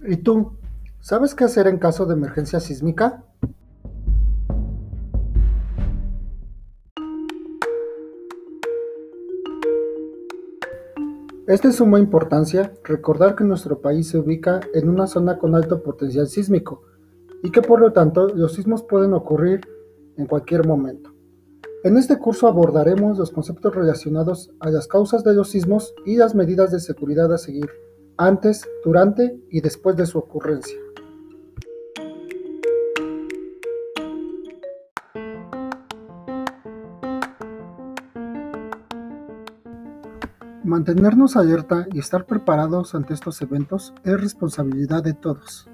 ¿Y tú? ¿Sabes qué hacer en caso de emergencia sísmica? Es de suma importancia recordar que nuestro país se ubica en una zona con alto potencial sísmico y que por lo tanto los sismos pueden ocurrir en cualquier momento. En este curso abordaremos los conceptos relacionados a las causas de los sismos y las medidas de seguridad a seguir antes, durante y después de su ocurrencia. Mantenernos alerta y estar preparados ante estos eventos es responsabilidad de todos.